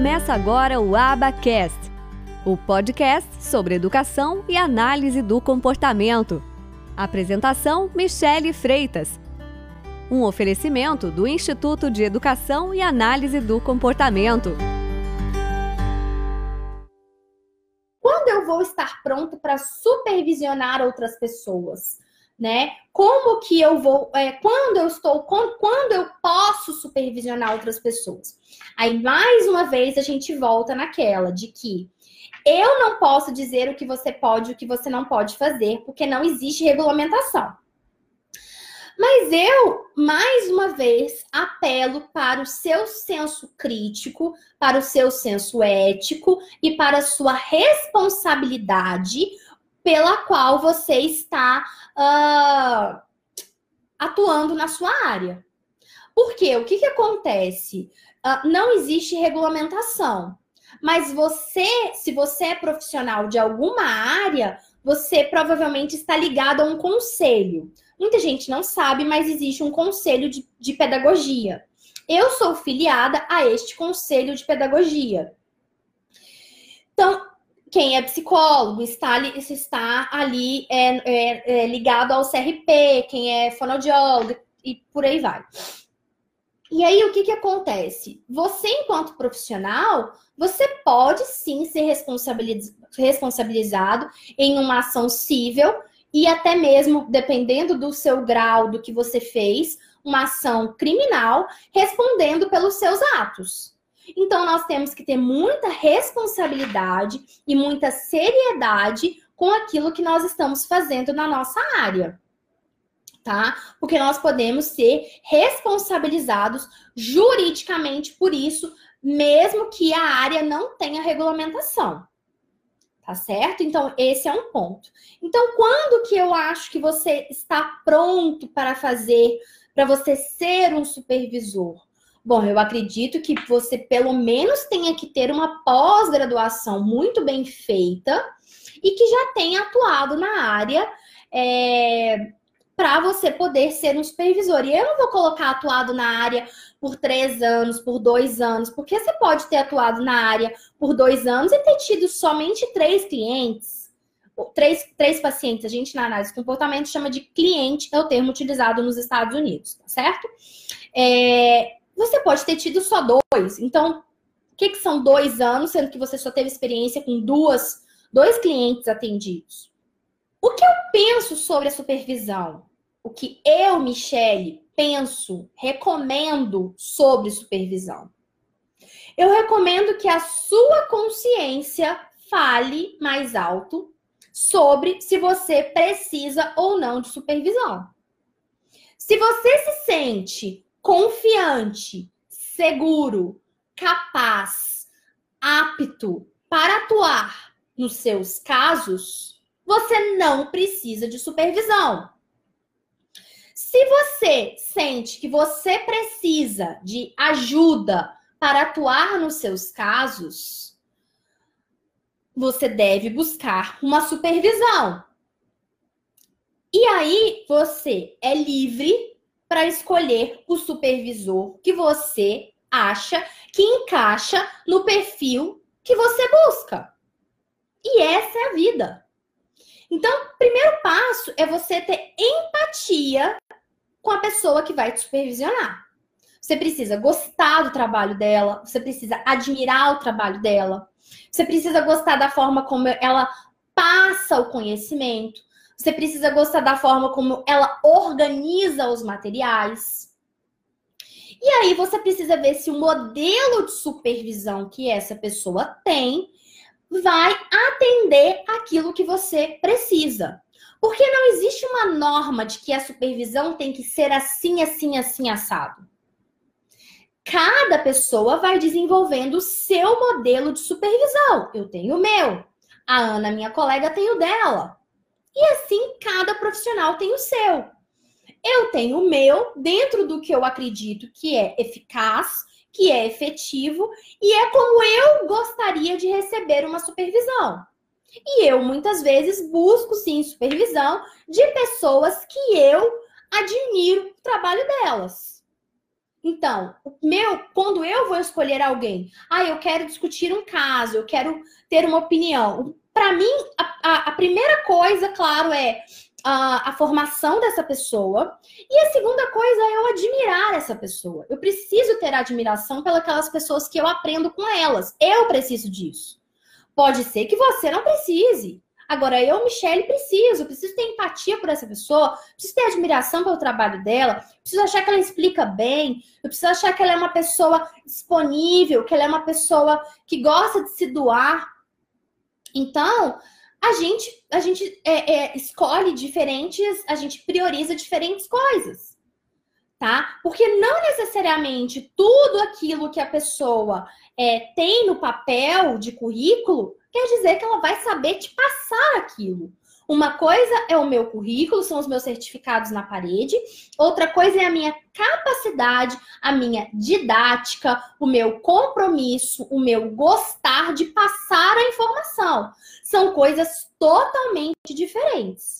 Começa agora o Abacast, o podcast sobre educação e análise do comportamento. Apresentação: Michele Freitas. Um oferecimento do Instituto de Educação e Análise do Comportamento. Quando eu vou estar pronto para supervisionar outras pessoas? Né? Como que eu vou, é, quando eu estou, quando eu posso supervisionar outras pessoas? Aí, mais uma vez, a gente volta naquela de que eu não posso dizer o que você pode e o que você não pode fazer, porque não existe regulamentação. Mas eu, mais uma vez, apelo para o seu senso crítico, para o seu senso ético e para a sua responsabilidade pela qual você está uh, atuando na sua área. Porque o que, que acontece? Uh, não existe regulamentação. Mas você, se você é profissional de alguma área, você provavelmente está ligado a um conselho. Muita gente não sabe, mas existe um conselho de, de pedagogia. Eu sou filiada a este conselho de pedagogia. Então, quem é psicólogo está ali, está ali é, é, é ligado ao CRP, quem é fonoaudiólogo e por aí vai. E aí, o que, que acontece? Você, enquanto profissional, você pode sim ser responsabiliz responsabilizado em uma ação civil e até mesmo, dependendo do seu grau, do que você fez, uma ação criminal, respondendo pelos seus atos. Então, nós temos que ter muita responsabilidade e muita seriedade com aquilo que nós estamos fazendo na nossa área. Tá? Porque nós podemos ser responsabilizados juridicamente por isso, mesmo que a área não tenha regulamentação. Tá certo? Então, esse é um ponto. Então, quando que eu acho que você está pronto para fazer, para você ser um supervisor? Bom, eu acredito que você pelo menos tenha que ter uma pós-graduação muito bem feita e que já tenha atuado na área é, para você poder ser um supervisor. E eu não vou colocar atuado na área por três anos, por dois anos, porque você pode ter atuado na área por dois anos e ter tido somente três clientes. Três, três pacientes, a gente na análise de comportamento chama de cliente, é o termo utilizado nos Estados Unidos, tá certo? É, você pode ter tido só dois. Então, o que, que são dois anos, sendo que você só teve experiência com duas, dois clientes atendidos? O que eu penso sobre a supervisão? O que eu, Michele, penso, recomendo sobre supervisão? Eu recomendo que a sua consciência fale mais alto sobre se você precisa ou não de supervisão. Se você se sente confiante, seguro, capaz, apto para atuar nos seus casos, você não precisa de supervisão. Se você sente que você precisa de ajuda para atuar nos seus casos, você deve buscar uma supervisão. E aí você é livre para escolher o supervisor que você acha que encaixa no perfil que você busca. E essa é a vida. Então, o primeiro passo é você ter empatia com a pessoa que vai te supervisionar. Você precisa gostar do trabalho dela, você precisa admirar o trabalho dela, você precisa gostar da forma como ela passa o conhecimento, você precisa gostar da forma como ela organiza os materiais. E aí você precisa ver se o modelo de supervisão que essa pessoa tem vai atender aquilo que você precisa. Porque não existe uma norma de que a supervisão tem que ser assim, assim, assim, assado. Cada pessoa vai desenvolvendo o seu modelo de supervisão. Eu tenho o meu. A Ana, minha colega, tem o dela. E assim, cada profissional tem o seu. Eu tenho o meu dentro do que eu acredito que é eficaz, que é efetivo e é como eu gostaria de receber uma supervisão. E eu muitas vezes busco sim supervisão de pessoas que eu admiro o trabalho delas. Então, meu, quando eu vou escolher alguém, ah, eu quero discutir um caso, eu quero ter uma opinião. Para mim, a, a, primeira coisa, claro, é a, a formação dessa pessoa. E a segunda coisa é eu admirar essa pessoa. Eu preciso ter admiração pelas pessoas que eu aprendo com elas. Eu preciso disso. Pode ser que você não precise. Agora, eu, Michelle, preciso, preciso ter empatia por essa pessoa, preciso ter admiração pelo trabalho dela, preciso achar que ela explica bem, eu preciso achar que ela é uma pessoa disponível, que ela é uma pessoa que gosta de se doar. Então, a gente, a gente é, é, escolhe diferentes, a gente prioriza diferentes coisas, tá? Porque não necessariamente tudo aquilo que a pessoa é, tem no papel de currículo quer dizer que ela vai saber te passar aquilo. Uma coisa é o meu currículo, são os meus certificados na parede. Outra coisa é a minha capacidade, a minha didática, o meu compromisso, o meu gostar de passar a informação. São coisas totalmente diferentes.